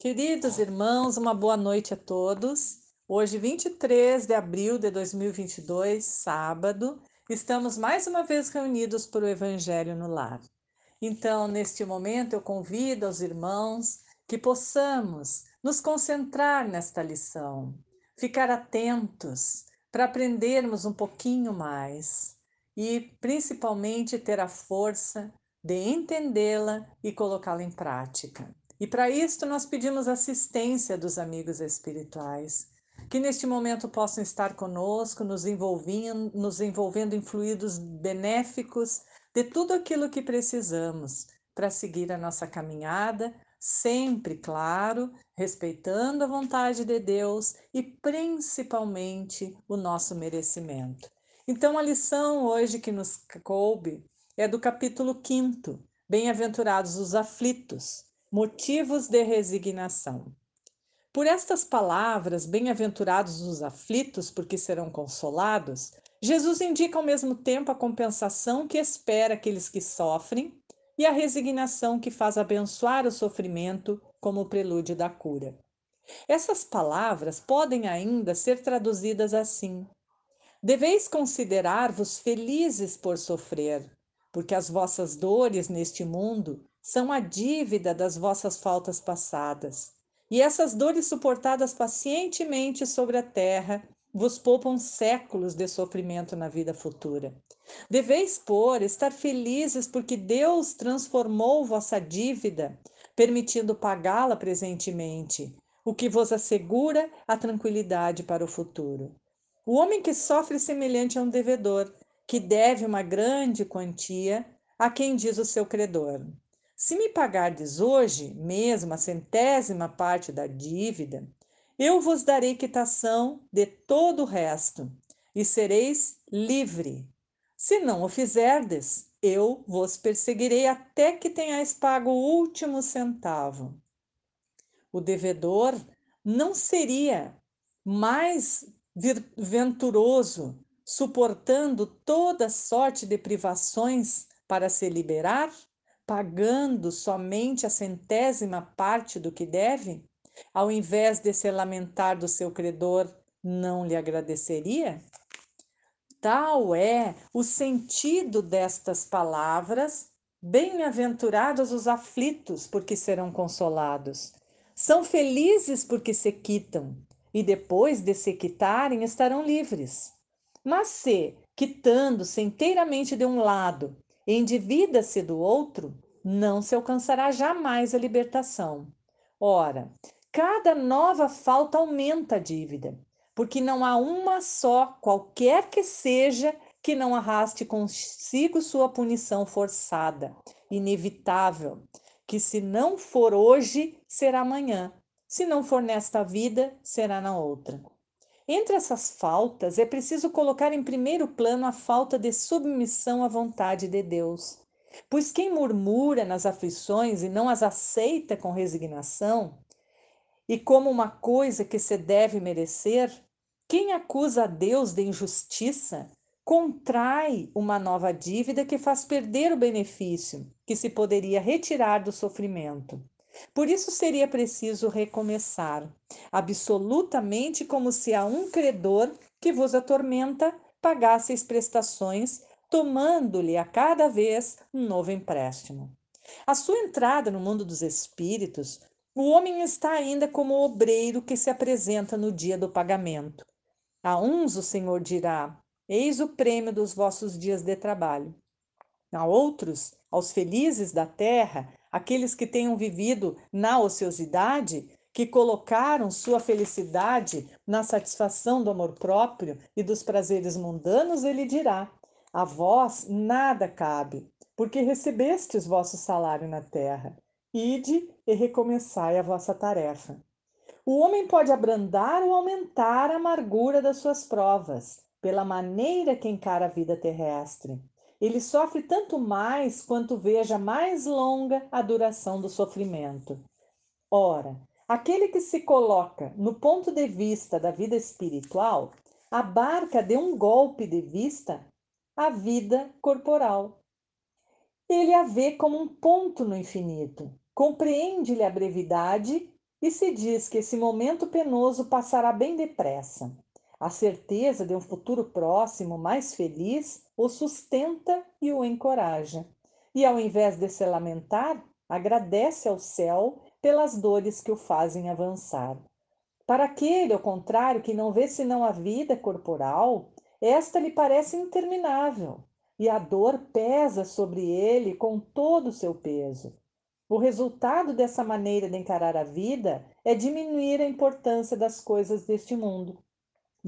Queridos irmãos, uma boa noite a todos. Hoje, 23 de abril de 2022, sábado, estamos mais uma vez reunidos para o Evangelho no Lar. Então, neste momento, eu convido aos irmãos que possamos nos concentrar nesta lição, ficar atentos para aprendermos um pouquinho mais e, principalmente, ter a força de entendê-la e colocá-la em prática. E para isto nós pedimos assistência dos amigos espirituais, que neste momento possam estar conosco, nos envolvendo, nos envolvendo em fluidos benéficos de tudo aquilo que precisamos para seguir a nossa caminhada, sempre, claro, respeitando a vontade de Deus e principalmente o nosso merecimento. Então, a lição hoje que nos coube é do capítulo 5, Bem-aventurados os aflitos Motivos de resignação. Por estas palavras, bem-aventurados os aflitos, porque serão consolados, Jesus indica ao mesmo tempo a compensação que espera aqueles que sofrem e a resignação que faz abençoar o sofrimento como prelúdio da cura. Essas palavras podem ainda ser traduzidas assim: Deveis considerar-vos felizes por sofrer, porque as vossas dores neste mundo são a dívida das vossas faltas passadas. E essas dores suportadas pacientemente sobre a terra vos poupam séculos de sofrimento na vida futura. Deveis, por estar felizes porque Deus transformou vossa dívida, permitindo pagá-la presentemente, o que vos assegura a tranquilidade para o futuro. O homem que sofre semelhante a um devedor, que deve uma grande quantia a quem diz o seu credor: se me pagardes hoje mesmo a centésima parte da dívida, eu vos darei quitação de todo o resto, e sereis livre. Se não o fizerdes, eu vos perseguirei até que tenhais pago o último centavo. O devedor não seria mais venturoso, suportando toda sorte de privações para se liberar? Pagando somente a centésima parte do que deve, ao invés de se lamentar do seu credor, não lhe agradeceria? Tal é o sentido destas palavras. Bem-aventurados os aflitos, porque serão consolados. São felizes porque se quitam, e depois de se quitarem estarão livres. Mas se, quitando-se inteiramente de um lado, endivida-se do outro, não se alcançará jamais a libertação. Ora, cada nova falta aumenta a dívida, porque não há uma só, qualquer que seja, que não arraste consigo sua punição forçada, inevitável, que se não for hoje, será amanhã, se não for nesta vida, será na outra. Entre essas faltas, é preciso colocar em primeiro plano a falta de submissão à vontade de Deus. Pois quem murmura nas aflições e não as aceita com resignação, e como uma coisa que se deve merecer, quem acusa a Deus de injustiça contrai uma nova dívida que faz perder o benefício que se poderia retirar do sofrimento. Por isso seria preciso recomeçar, absolutamente como se a um credor que vos atormenta pagasseis prestações, tomando-lhe a cada vez um novo empréstimo. A sua entrada no mundo dos espíritos, o homem está ainda como o obreiro que se apresenta no dia do pagamento. A uns o Senhor dirá: Eis o prêmio dos vossos dias de trabalho. A outros, aos felizes da terra, aqueles que tenham vivido na ociosidade, que colocaram sua felicidade na satisfação do amor próprio e dos prazeres mundanos, ele dirá: A vós nada cabe, porque recebestes vosso salário na terra. Ide e recomeçai a vossa tarefa. O homem pode abrandar ou aumentar a amargura das suas provas, pela maneira que encara a vida terrestre ele sofre tanto mais quanto veja mais longa a duração do sofrimento. Ora, aquele que se coloca no ponto de vista da vida espiritual abarca de um golpe de vista a vida corporal. Ele a vê como um ponto no infinito, compreende-lhe a brevidade e se diz que esse momento penoso passará bem depressa. A certeza de um futuro próximo mais feliz o sustenta e o encoraja. E ao invés de se lamentar, agradece ao céu pelas dores que o fazem avançar. Para aquele, ao contrário, que não vê senão a vida corporal, esta lhe parece interminável, e a dor pesa sobre ele com todo o seu peso. O resultado dessa maneira de encarar a vida é diminuir a importância das coisas deste mundo,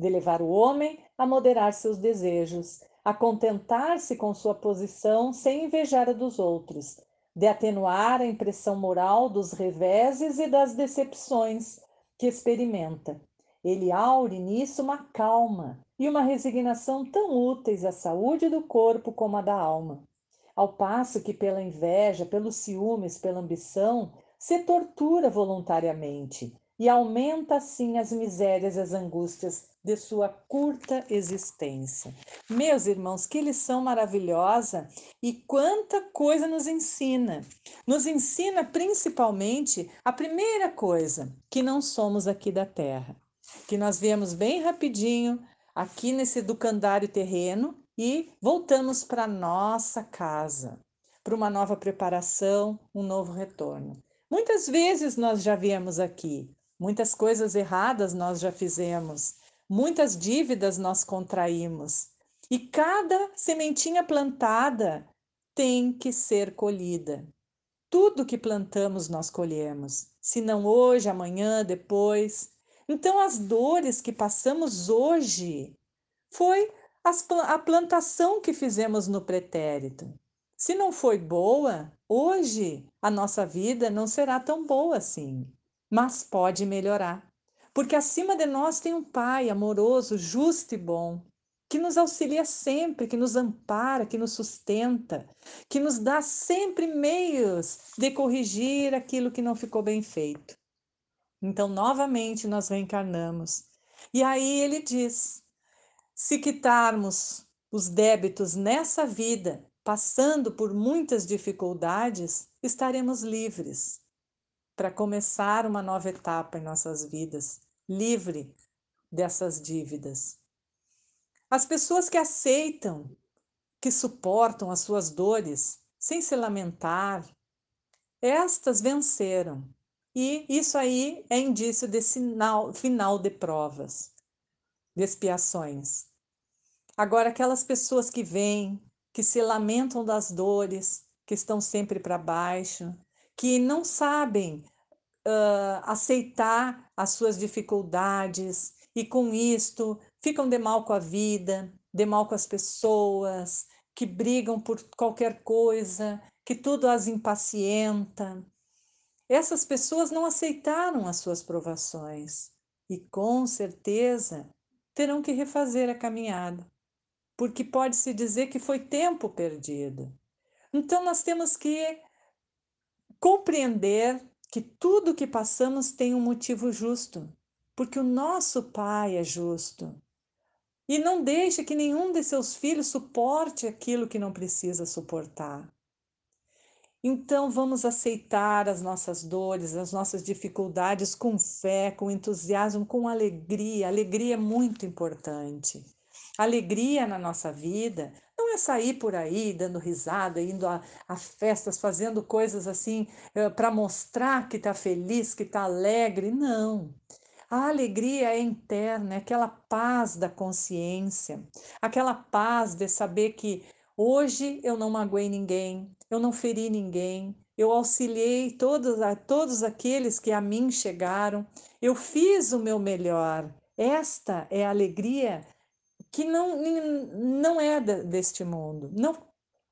de levar o homem a moderar seus desejos, a contentar-se com sua posição sem invejar a dos outros, de atenuar a impressão moral dos reveses e das decepções que experimenta. Ele aure nisso uma calma e uma resignação tão úteis à saúde do corpo como à da alma ao passo que pela inveja, pelos ciúmes, pela ambição, se tortura voluntariamente e aumenta assim as misérias e as angústias de sua curta existência. Meus irmãos, que lição maravilhosa e quanta coisa nos ensina. Nos ensina principalmente a primeira coisa, que não somos aqui da terra, que nós viemos bem rapidinho aqui nesse educandário terreno e voltamos para nossa casa, para uma nova preparação, um novo retorno. Muitas vezes nós já viemos aqui, muitas coisas erradas nós já fizemos, muitas dívidas nós contraímos, e cada sementinha plantada tem que ser colhida. Tudo que plantamos nós colhemos, se não hoje, amanhã, depois. Então, as dores que passamos hoje foi a plantação que fizemos no pretérito. Se não foi boa, hoje a nossa vida não será tão boa assim, mas pode melhorar. Porque acima de nós tem um Pai amoroso, justo e bom, que nos auxilia sempre, que nos ampara, que nos sustenta, que nos dá sempre meios de corrigir aquilo que não ficou bem feito. Então, novamente, nós reencarnamos. E aí ele diz: se quitarmos os débitos nessa vida, passando por muitas dificuldades, estaremos livres para começar uma nova etapa em nossas vidas, livre dessas dívidas. As pessoas que aceitam, que suportam as suas dores sem se lamentar, estas venceram. E isso aí é indício de sinal, final de provas, de expiações. Agora, aquelas pessoas que vêm, que se lamentam das dores, que estão sempre para baixo, que não sabem uh, aceitar as suas dificuldades e com isto ficam de mal com a vida, de mal com as pessoas, que brigam por qualquer coisa, que tudo as impacienta. Essas pessoas não aceitaram as suas provações e com certeza terão que refazer a caminhada porque pode-se dizer que foi tempo perdido. Então, nós temos que compreender que tudo que passamos tem um motivo justo, porque o nosso Pai é justo. E não deixe que nenhum de seus filhos suporte aquilo que não precisa suportar. Então vamos aceitar as nossas dores, as nossas dificuldades com fé, com entusiasmo, com alegria. Alegria é muito importante. Alegria na nossa vida não é sair por aí dando risada, indo a, a festas, fazendo coisas assim eh, para mostrar que está feliz, que está alegre. Não. A alegria é interna, é aquela paz da consciência, aquela paz de saber que hoje eu não magoei ninguém, eu não feri ninguém, eu auxiliei todos, todos aqueles que a mim chegaram, eu fiz o meu melhor. Esta é a alegria que não, não é deste mundo, não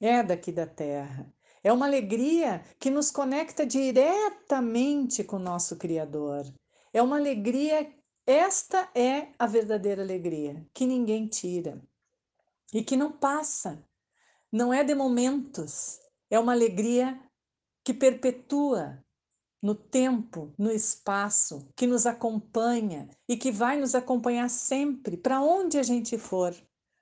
é daqui da terra. É uma alegria que nos conecta diretamente com o nosso Criador. É uma alegria, esta é a verdadeira alegria, que ninguém tira e que não passa. Não é de momentos, é uma alegria que perpetua, no tempo, no espaço, que nos acompanha e que vai nos acompanhar sempre, para onde a gente for,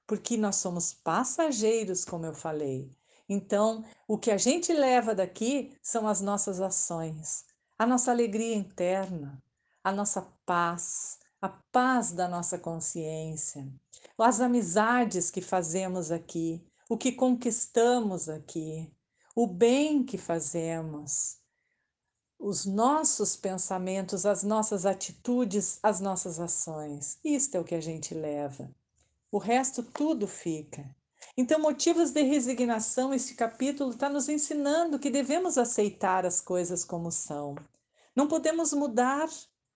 porque nós somos passageiros, como eu falei. Então, o que a gente leva daqui são as nossas ações, a nossa alegria interna, a nossa paz, a paz da nossa consciência, as amizades que fazemos aqui, o que conquistamos aqui, o bem que fazemos, os nossos pensamentos, as nossas atitudes, as nossas ações. Isto é o que a gente leva. O resto tudo fica. Então, motivos de resignação, este capítulo está nos ensinando que devemos aceitar as coisas como são. Não podemos mudar,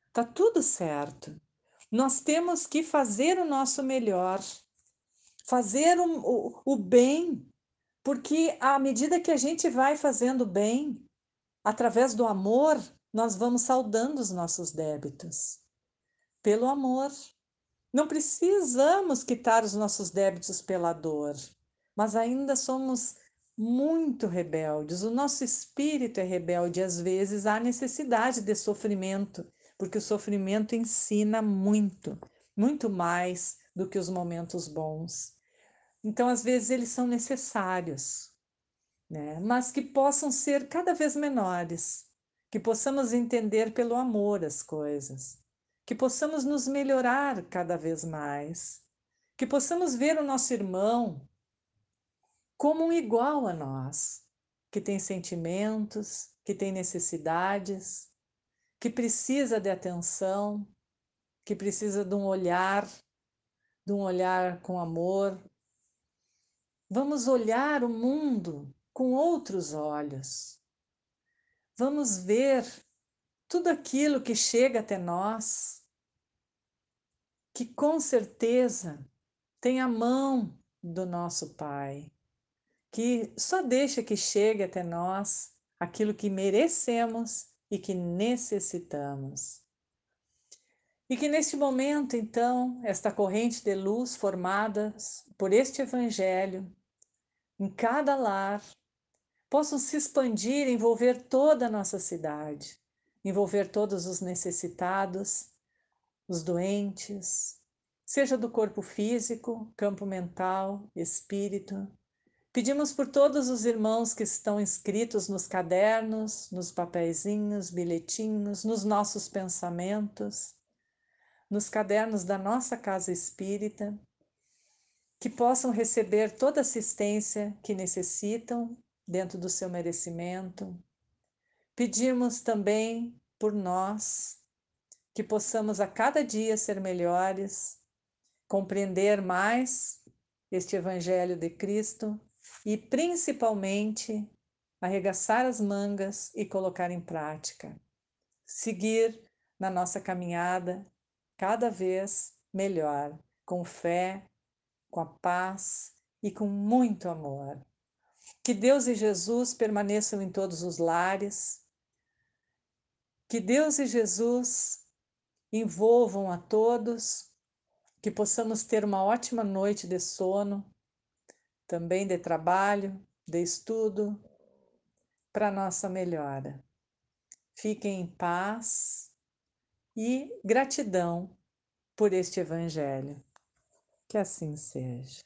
está tudo certo. Nós temos que fazer o nosso melhor, fazer o, o, o bem, porque à medida que a gente vai fazendo bem, através do amor, nós vamos saudando os nossos débitos. Pelo amor. Não precisamos quitar os nossos débitos pela dor, mas ainda somos muito rebeldes. O nosso espírito é rebelde, às vezes há necessidade de sofrimento, porque o sofrimento ensina muito, muito mais do que os momentos bons. Então, às vezes, eles são necessários, né? mas que possam ser cada vez menores, que possamos entender pelo amor as coisas que possamos nos melhorar cada vez mais, que possamos ver o nosso irmão como um igual a nós, que tem sentimentos, que tem necessidades, que precisa de atenção, que precisa de um olhar, de um olhar com amor. Vamos olhar o mundo com outros olhos. Vamos ver tudo aquilo que chega até nós, que com certeza tem a mão do nosso Pai, que só deixa que chegue até nós aquilo que merecemos e que necessitamos. E que neste momento, então, esta corrente de luz formada por este Evangelho, em cada lar, possam se expandir envolver toda a nossa cidade envolver todos os necessitados, os doentes, seja do corpo físico, campo mental, espírito. Pedimos por todos os irmãos que estão inscritos nos cadernos, nos papeizinhos, bilhetinhos, nos nossos pensamentos, nos cadernos da nossa casa espírita, que possam receber toda assistência que necessitam dentro do seu merecimento, Pedimos também por nós que possamos a cada dia ser melhores, compreender mais este Evangelho de Cristo e, principalmente, arregaçar as mangas e colocar em prática. Seguir na nossa caminhada cada vez melhor, com fé, com a paz e com muito amor. Que Deus e Jesus permaneçam em todos os lares, que Deus e Jesus envolvam a todos, que possamos ter uma ótima noite de sono, também de trabalho, de estudo, para nossa melhora. Fiquem em paz e gratidão por este Evangelho. Que assim seja.